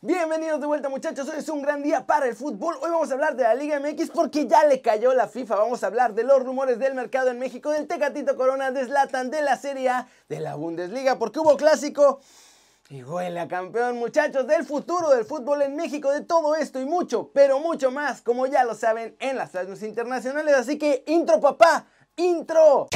Bienvenidos de vuelta muchachos, hoy es un gran día para el fútbol. Hoy vamos a hablar de la Liga MX porque ya le cayó la FIFA. Vamos a hablar de los rumores del mercado en México, del Tecatito Corona, de Zlatan, de la Serie A, de la Bundesliga, porque hubo clásico y huele a campeón muchachos del futuro del fútbol en México, de todo esto y mucho, pero mucho más, como ya lo saben en las transmisiones internacionales. Así que intro papá, intro.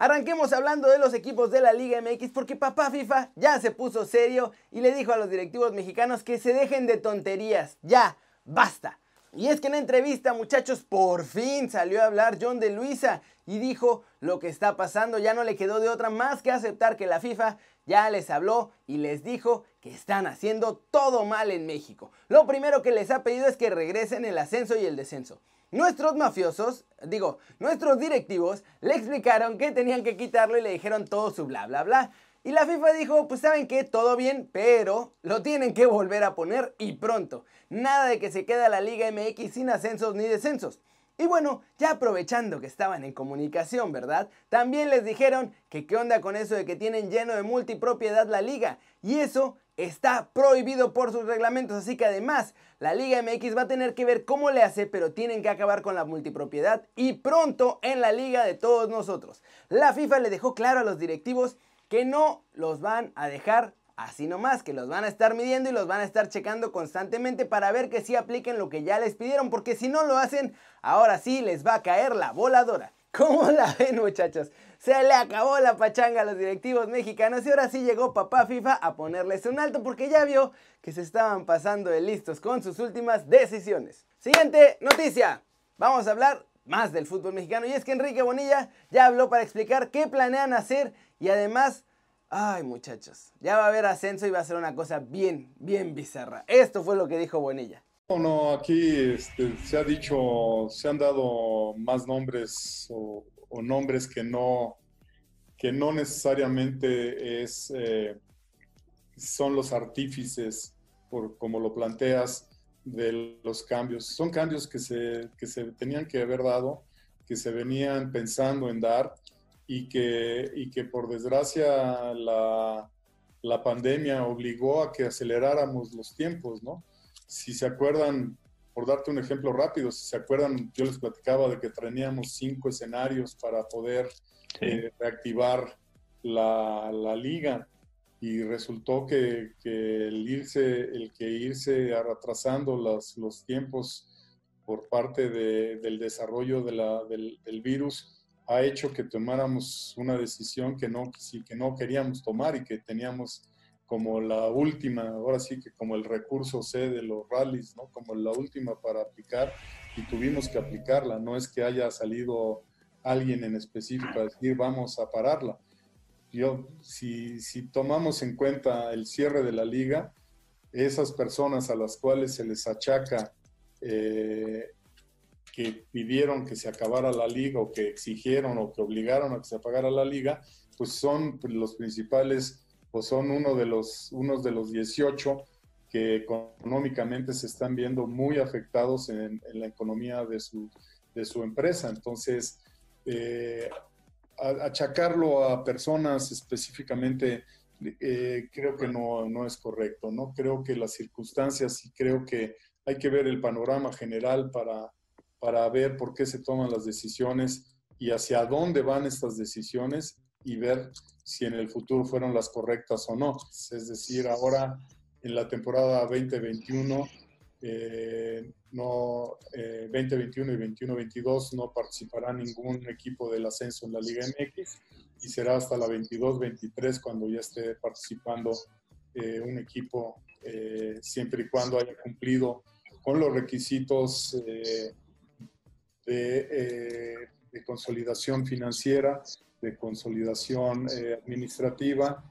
Arranquemos hablando de los equipos de la Liga MX porque papá FIFA ya se puso serio y le dijo a los directivos mexicanos que se dejen de tonterías, ya, basta. Y es que en entrevista, muchachos, por fin salió a hablar John de Luisa y dijo lo que está pasando, ya no le quedó de otra más que aceptar que la FIFA ya les habló y les dijo que están haciendo todo mal en México. Lo primero que les ha pedido es que regresen el ascenso y el descenso. Nuestros mafiosos, digo, nuestros directivos, le explicaron que tenían que quitarlo y le dijeron todo su bla bla bla. Y la FIFA dijo, pues saben que todo bien, pero lo tienen que volver a poner y pronto. Nada de que se queda la Liga MX sin ascensos ni descensos. Y bueno, ya aprovechando que estaban en comunicación, ¿verdad? También les dijeron que qué onda con eso de que tienen lleno de multipropiedad la liga. Y eso está prohibido por sus reglamentos, así que además la Liga MX va a tener que ver cómo le hace, pero tienen que acabar con la multipropiedad y pronto en la liga de todos nosotros. La FIFA le dejó claro a los directivos que no los van a dejar así nomás, que los van a estar midiendo y los van a estar checando constantemente para ver que sí apliquen lo que ya les pidieron, porque si no lo hacen, ahora sí les va a caer la voladora. ¿Cómo la ven muchachos? Se le acabó la pachanga a los directivos mexicanos y ahora sí llegó papá FIFA a ponerles un alto porque ya vio que se estaban pasando de listos con sus últimas decisiones. Siguiente noticia. Vamos a hablar más del fútbol mexicano y es que Enrique Bonilla ya habló para explicar qué planean hacer y además Ay, muchachos, ya va a haber ascenso y va a ser una cosa bien, bien bizarra. Esto fue lo que dijo Bonilla. No, aquí este, se ha dicho, se han dado más nombres o, nombres que no, que no necesariamente es, eh, son los artífices, como lo planteas, de los cambios. Son cambios que se, que se tenían que haber dado, que se venían pensando en dar y que, y que por desgracia la, la pandemia obligó a que aceleráramos los tiempos, ¿no? si se acuerdan, por darte un ejemplo rápido, si se acuerdan, yo les platicaba de que teníamos cinco escenarios para poder eh, reactivar la, la, liga y resultó que, que, el, irse, el que irse atrasando los, los tiempos por parte de, del desarrollo de la, del, del, virus ha hecho que tomáramos una decisión que no, que no queríamos tomar y que teníamos como la última, ahora sí que como el recurso C de los rallies, ¿no? Como la última para aplicar y tuvimos que aplicarla, no es que haya salido alguien en específico a decir vamos a pararla. Yo, si, si tomamos en cuenta el cierre de la liga, esas personas a las cuales se les achaca eh, que pidieron que se acabara la liga o que exigieron o que obligaron a que se apagara la liga, pues son los principales pues son uno de los, unos de los 18 que económicamente se están viendo muy afectados en, la economía de su, de su empresa. Entonces, eh, achacarlo a personas específicamente eh, creo que no, no, es correcto, ¿no? Creo que las circunstancias y creo que hay que ver el panorama general para, para ver por qué se toman las decisiones y hacia dónde van estas decisiones y ver si en el futuro fueron las correctas o no. Es decir, ahora en la temporada 2021, eh, no, 2021 eh, y 2021-22 no participará ningún equipo del ascenso en la Liga MX y será hasta la 22-23 cuando ya esté participando eh, un equipo siempre y cuando haya cumplido con los requisitos de, de consolidación financiera de consolidación eh, administrativa,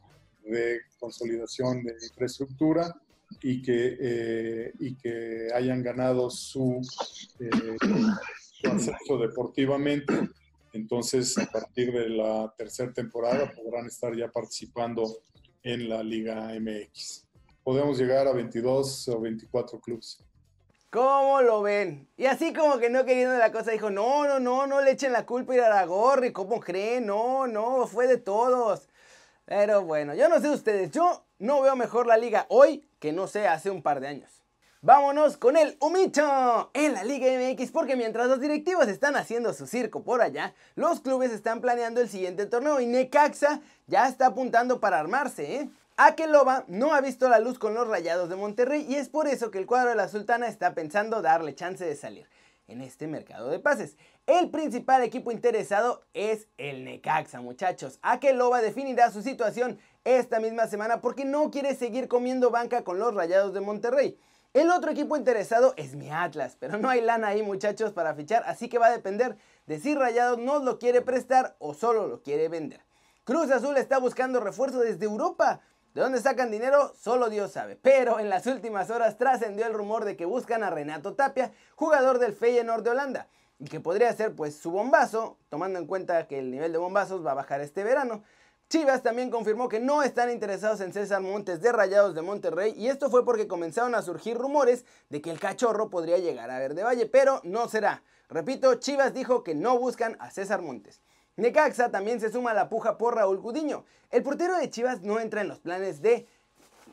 de consolidación de infraestructura y que, eh, y que hayan ganado su, eh, su deportivamente. Entonces, a partir de la tercera temporada podrán estar ya participando en la Liga MX. Podemos llegar a 22 o 24 clubes. ¿Cómo lo ven? Y así como que no queriendo la cosa, dijo, no, no, no, no le echen la culpa a Iraragorri, ¿cómo creen? No, no, fue de todos. Pero bueno, yo no sé ustedes, yo no veo mejor la liga hoy que no sé hace un par de años. Vámonos con el humito en la Liga MX porque mientras los directivos están haciendo su circo por allá, los clubes están planeando el siguiente torneo y Necaxa ya está apuntando para armarse, ¿eh? Akeloba no ha visto la luz con los Rayados de Monterrey y es por eso que el cuadro de la Sultana está pensando darle chance de salir en este mercado de pases. El principal equipo interesado es el Necaxa, muchachos. Akeloba definirá su situación esta misma semana porque no quiere seguir comiendo banca con los Rayados de Monterrey. El otro equipo interesado es mi Atlas, pero no hay lana ahí muchachos para fichar, así que va a depender de si Rayados nos lo quiere prestar o solo lo quiere vender. Cruz Azul está buscando refuerzo desde Europa. ¿De dónde sacan dinero? Solo Dios sabe. Pero en las últimas horas trascendió el rumor de que buscan a Renato Tapia, jugador del Feyenoord de Holanda, y que podría ser pues su bombazo, tomando en cuenta que el nivel de bombazos va a bajar este verano. Chivas también confirmó que no están interesados en César Montes de Rayados de Monterrey y esto fue porque comenzaron a surgir rumores de que el cachorro podría llegar a Verde Valle, pero no será. Repito, Chivas dijo que no buscan a César Montes. Necaxa también se suma a la puja por Raúl Gudiño. El portero de Chivas no entra en los planes de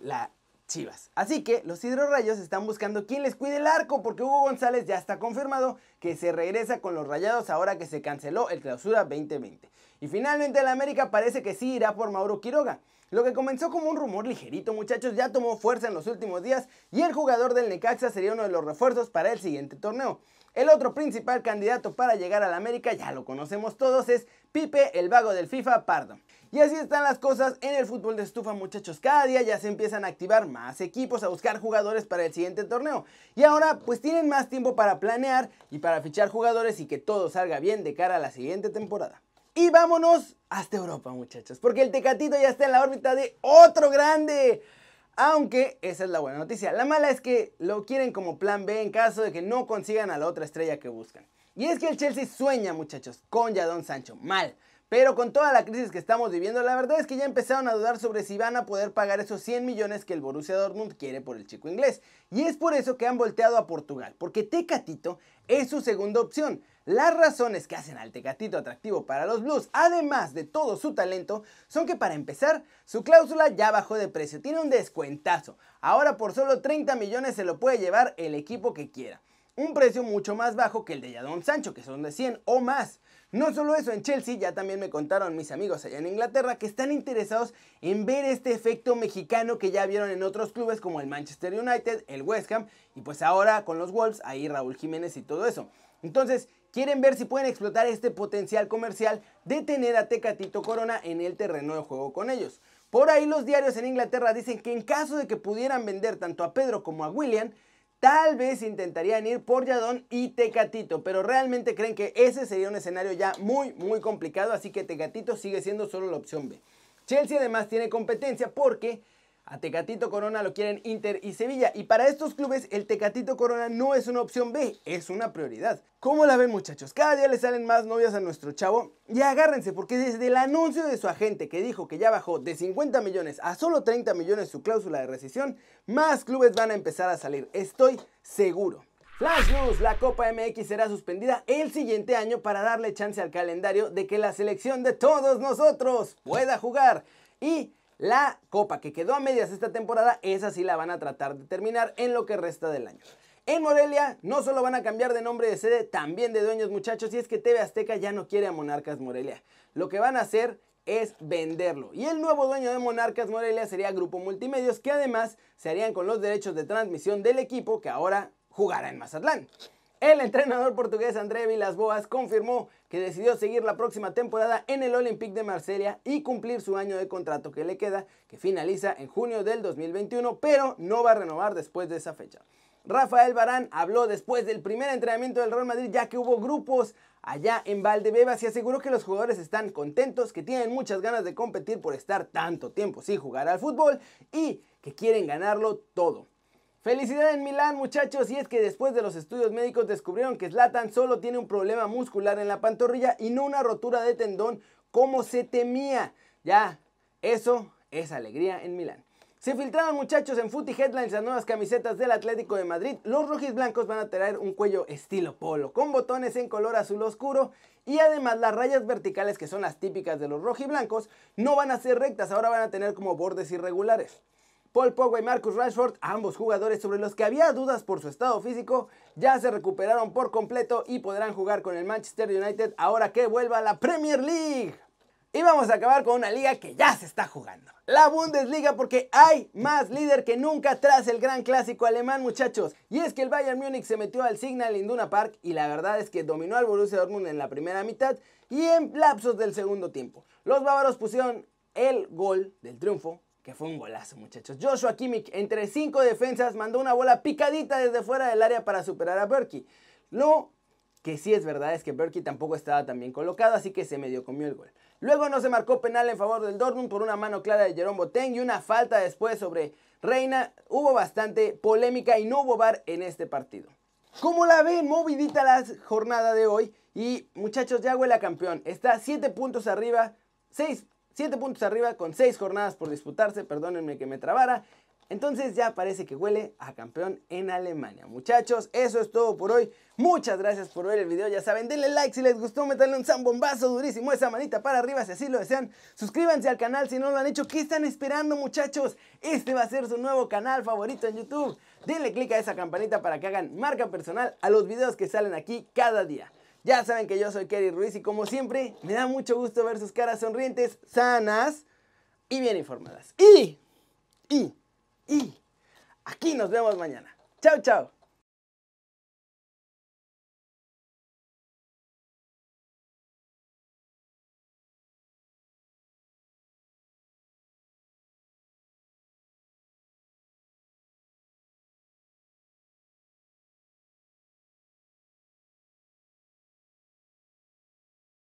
la Chivas. Así que los hidrorrayos están buscando quién les cuide el arco porque Hugo González ya está confirmado que se regresa con los rayados ahora que se canceló el clausura 2020. Y finalmente el América parece que sí irá por Mauro Quiroga. Lo que comenzó como un rumor ligerito muchachos ya tomó fuerza en los últimos días y el jugador del Necaxa sería uno de los refuerzos para el siguiente torneo. El otro principal candidato para llegar al América, ya lo conocemos todos, es Pipe, el vago del FIFA Pardo. Y así están las cosas en el fútbol de estufa, muchachos. Cada día ya se empiezan a activar más equipos a buscar jugadores para el siguiente torneo. Y ahora pues tienen más tiempo para planear y para fichar jugadores y que todo salga bien de cara a la siguiente temporada. Y vámonos hasta Europa, muchachos, porque el Tecatito ya está en la órbita de otro grande. Aunque esa es la buena noticia. La mala es que lo quieren como plan B en caso de que no consigan a la otra estrella que buscan. Y es que el Chelsea sueña, muchachos, con Jadon Sancho. Mal. Pero con toda la crisis que estamos viviendo, la verdad es que ya empezaron a dudar sobre si van a poder pagar esos 100 millones que el Borussia Dortmund quiere por el chico inglés. Y es por eso que han volteado a Portugal, porque Tecatito es su segunda opción. Las razones que hacen al Tecatito atractivo para los Blues, además de todo su talento, son que para empezar, su cláusula ya bajó de precio, tiene un descuentazo. Ahora por solo 30 millones se lo puede llevar el equipo que quiera. Un precio mucho más bajo que el de Jadon Sancho, que son de 100 o más. No solo eso, en Chelsea ya también me contaron mis amigos allá en Inglaterra que están interesados en ver este efecto mexicano que ya vieron en otros clubes como el Manchester United, el West Ham y pues ahora con los Wolves, ahí Raúl Jiménez y todo eso. Entonces, quieren ver si pueden explotar este potencial comercial de tener a Tecatito Corona en el terreno de juego con ellos. Por ahí los diarios en Inglaterra dicen que en caso de que pudieran vender tanto a Pedro como a William, tal vez intentarían ir por Yadón y Tecatito, pero realmente creen que ese sería un escenario ya muy muy complicado, así que Tecatito sigue siendo solo la opción B. Chelsea además tiene competencia porque a Tecatito Corona lo quieren Inter y Sevilla. Y para estos clubes el Tecatito Corona no es una opción B, es una prioridad. ¿Cómo la ven muchachos? Cada día le salen más novias a nuestro chavo. Y agárrense porque desde el anuncio de su agente que dijo que ya bajó de 50 millones a solo 30 millones su cláusula de rescisión, más clubes van a empezar a salir. Estoy seguro. Flash News, la Copa MX será suspendida el siguiente año para darle chance al calendario de que la selección de todos nosotros pueda jugar. Y la copa que quedó a medias esta temporada, esa sí la van a tratar de terminar en lo que resta del año. En Morelia no solo van a cambiar de nombre de sede, también de dueños muchachos, y es que TV Azteca ya no quiere a Monarcas Morelia. Lo que van a hacer es venderlo. Y el nuevo dueño de Monarcas Morelia sería Grupo Multimedios, que además se harían con los derechos de transmisión del equipo que ahora jugará en Mazatlán. El entrenador portugués André Vilas-Boas confirmó que decidió seguir la próxima temporada en el Olympique de Marsella y cumplir su año de contrato que le queda, que finaliza en junio del 2021, pero no va a renovar después de esa fecha. Rafael Barán habló después del primer entrenamiento del Real Madrid ya que hubo grupos allá en Valdebebas y aseguró que los jugadores están contentos, que tienen muchas ganas de competir por estar tanto tiempo sin jugar al fútbol y que quieren ganarlo todo. Felicidad en Milán, muchachos, y es que después de los estudios médicos descubrieron que Zlatan solo tiene un problema muscular en la pantorrilla y no una rotura de tendón como se temía. Ya, eso es alegría en Milán. Se filtraron muchachos en Footy Headlines las nuevas camisetas del Atlético de Madrid. Los rojiblancos van a traer un cuello estilo polo, con botones en color azul oscuro y además las rayas verticales que son las típicas de los rojiblancos no van a ser rectas, ahora van a tener como bordes irregulares. Paul Pogba y Marcus Rashford, ambos jugadores sobre los que había dudas por su estado físico, ya se recuperaron por completo y podrán jugar con el Manchester United ahora que vuelva a la Premier League. Y vamos a acabar con una liga que ya se está jugando. La Bundesliga porque hay más líder que nunca tras el gran clásico alemán muchachos. Y es que el Bayern Múnich se metió al Signal Iduna Park y la verdad es que dominó al Borussia Dortmund en la primera mitad y en lapsos del segundo tiempo. Los bávaros pusieron el gol del triunfo que fue un golazo, muchachos. Joshua Kimmich, entre cinco defensas, mandó una bola picadita desde fuera del área para superar a Berkey. Lo que sí es verdad es que Berkey tampoco estaba tan bien colocado, así que se medio comió el gol. Luego no se marcó penal en favor del Dortmund por una mano clara de Jerome Boateng y una falta después sobre Reina. Hubo bastante polémica y no hubo bar en este partido. Como la ven, movidita la jornada de hoy y muchachos, ya huele a campeón. Está 7 puntos arriba, 6 7 puntos arriba con 6 jornadas por disputarse, perdónenme que me trabara. Entonces ya parece que huele a campeón en Alemania. Muchachos, eso es todo por hoy. Muchas gracias por ver el video. Ya saben, denle like si les gustó, metanle un zambombazo durísimo, esa manita para arriba si así lo desean. Suscríbanse al canal si no lo han hecho. ¿Qué están esperando, muchachos? Este va a ser su nuevo canal favorito en YouTube. Denle click a esa campanita para que hagan marca personal a los videos que salen aquí cada día. Ya saben que yo soy Kerry Ruiz y como siempre, me da mucho gusto ver sus caras sonrientes, sanas y bien informadas. Y, y y aquí nos vemos mañana. Chao, chao.